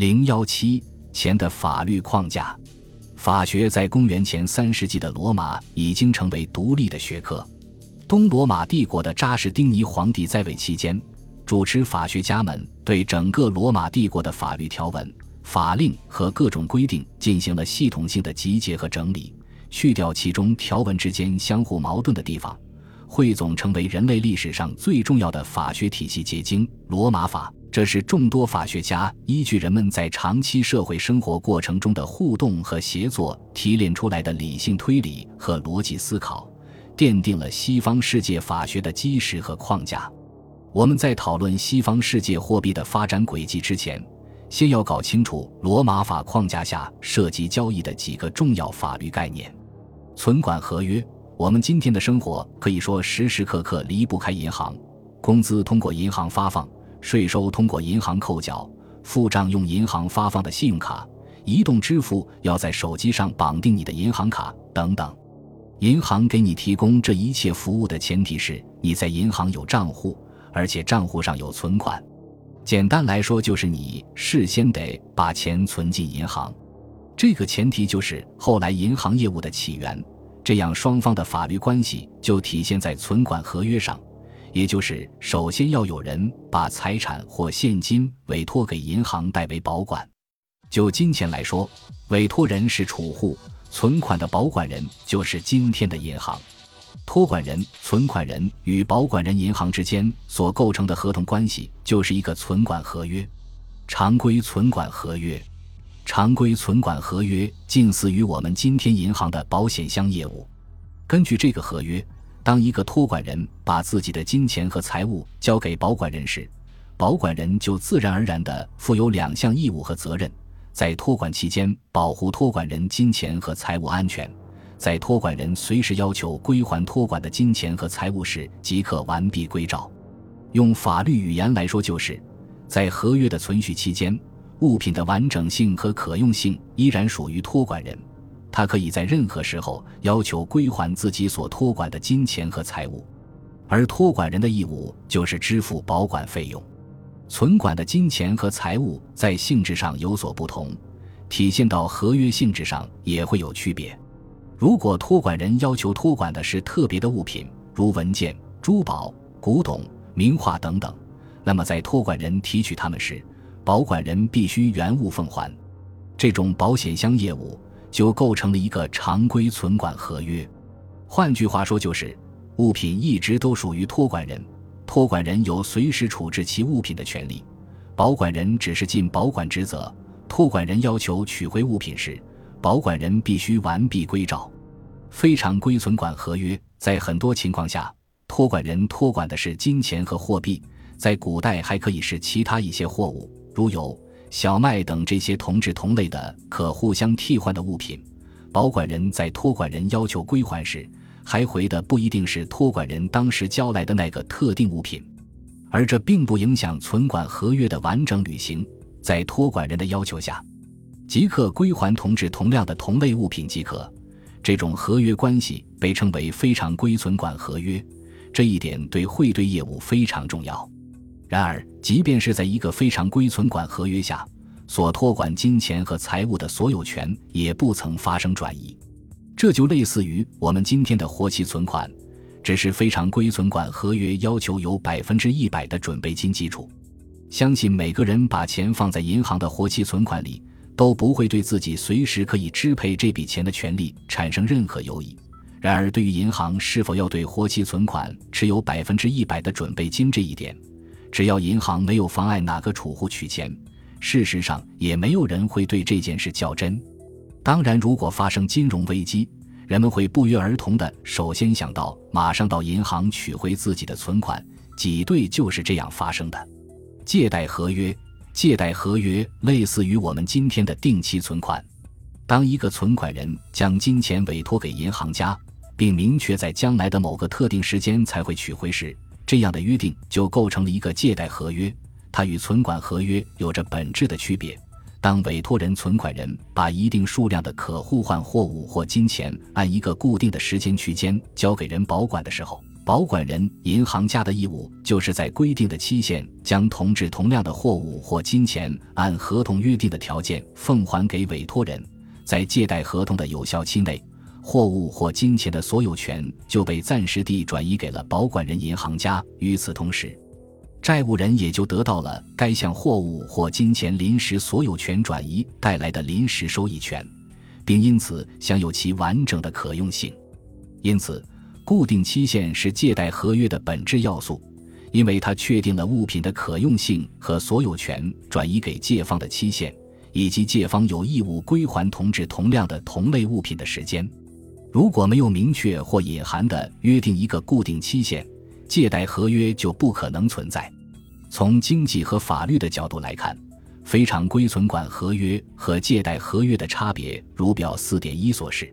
零幺七前的法律框架，法学在公元前三世纪的罗马已经成为独立的学科。东罗马帝国的扎什丁尼皇帝在位期间，主持法学家们对整个罗马帝国的法律条文、法令和各种规定进行了系统性的集结和整理，去掉其中条文之间相互矛盾的地方，汇总成为人类历史上最重要的法学体系结晶——罗马法。这是众多法学家依据人们在长期社会生活过程中的互动和协作提炼出来的理性推理和逻辑思考，奠定了西方世界法学的基石和框架。我们在讨论西方世界货币的发展轨迹之前，先要搞清楚罗马法框架下涉及交易的几个重要法律概念：存款合约。我们今天的生活可以说时时刻刻离不开银行，工资通过银行发放。税收通过银行扣缴，付账用银行发放的信用卡，移动支付要在手机上绑定你的银行卡等等。银行给你提供这一切服务的前提是你在银行有账户，而且账户上有存款。简单来说，就是你事先得把钱存进银行。这个前提就是后来银行业务的起源。这样，双方的法律关系就体现在存款合约上。也就是，首先要有人把财产或现金委托给银行代为保管。就金钱来说，委托人是储户，存款的保管人就是今天的银行。托管人、存款人与保管人银行之间所构成的合同关系，就是一个存管合约。常规存管合约，常规存管合约近似于我们今天银行的保险箱业务。根据这个合约。当一个托管人把自己的金钱和财物交给保管人时，保管人就自然而然地负有两项义务和责任：在托管期间保护托管人金钱和财物安全；在托管人随时要求归还托管的金钱和财物时，即可完璧归赵。用法律语言来说，就是在合约的存续期间，物品的完整性和可用性依然属于托管人。他可以在任何时候要求归还自己所托管的金钱和财物，而托管人的义务就是支付保管费用。存管的金钱和财物在性质上有所不同，体现到合约性质上也会有区别。如果托管人要求托管的是特别的物品，如文件、珠宝、古董、名画等等，那么在托管人提取他们时，保管人必须原物奉还。这种保险箱业务。就构成了一个常规存管合约，换句话说，就是物品一直都属于托管人，托管人有随时处置其物品的权利，保管人只是尽保管职责。托管人要求取回物品时，保管人必须完璧归赵。非常规存管合约在很多情况下，托管人托管的是金钱和货币，在古代还可以是其他一些货物，如有。小麦等这些同质同类的可互相替换的物品，保管人在托管人要求归还时，还回的不一定是托管人当时交来的那个特定物品，而这并不影响存管合约的完整履行。在托管人的要求下，即刻归还同质同量的同类物品即可。这种合约关系被称为非常规存管合约，这一点对汇兑业务非常重要。然而，即便是在一个非常规存管合约下，所托管金钱和财物的所有权也不曾发生转移。这就类似于我们今天的活期存款，只是非常规存管合约要求有百分之一百的准备金基础。相信每个人把钱放在银行的活期存款里，都不会对自己随时可以支配这笔钱的权利产生任何犹疑。然而，对于银行是否要对活期存款持有百分之一百的准备金这一点，只要银行没有妨碍哪个储户取钱，事实上也没有人会对这件事较真。当然，如果发生金融危机，人们会不约而同的首先想到马上到银行取回自己的存款。挤兑就是这样发生的。借贷合约，借贷合约类似于我们今天的定期存款。当一个存款人将金钱委托给银行家，并明确在将来的某个特定时间才会取回时，这样的约定就构成了一个借贷合约，它与存管合约有着本质的区别。当委托人、存款人把一定数量的可互换货物或金钱按一个固定的时间区间交给人保管的时候，保管人、银行家的义务就是在规定的期限将同质同量的货物或金钱按合同约定的条件奉还给委托人，在借贷合同的有效期内，货物或金钱的所有权就被暂时地转移给了保管人、银行家。与此同时，债务人也就得到了该项货物或金钱临时所有权转移带来的临时收益权，并因此享有其完整的可用性。因此，固定期限是借贷合约的本质要素，因为它确定了物品的可用性和所有权转移给借方的期限，以及借方有义务归还同质同量的同类物品的时间。如果没有明确或隐含的约定一个固定期限，借贷合约就不可能存在。从经济和法律的角度来看，非常规存款合约和借贷合约的差别，如表四点一所示。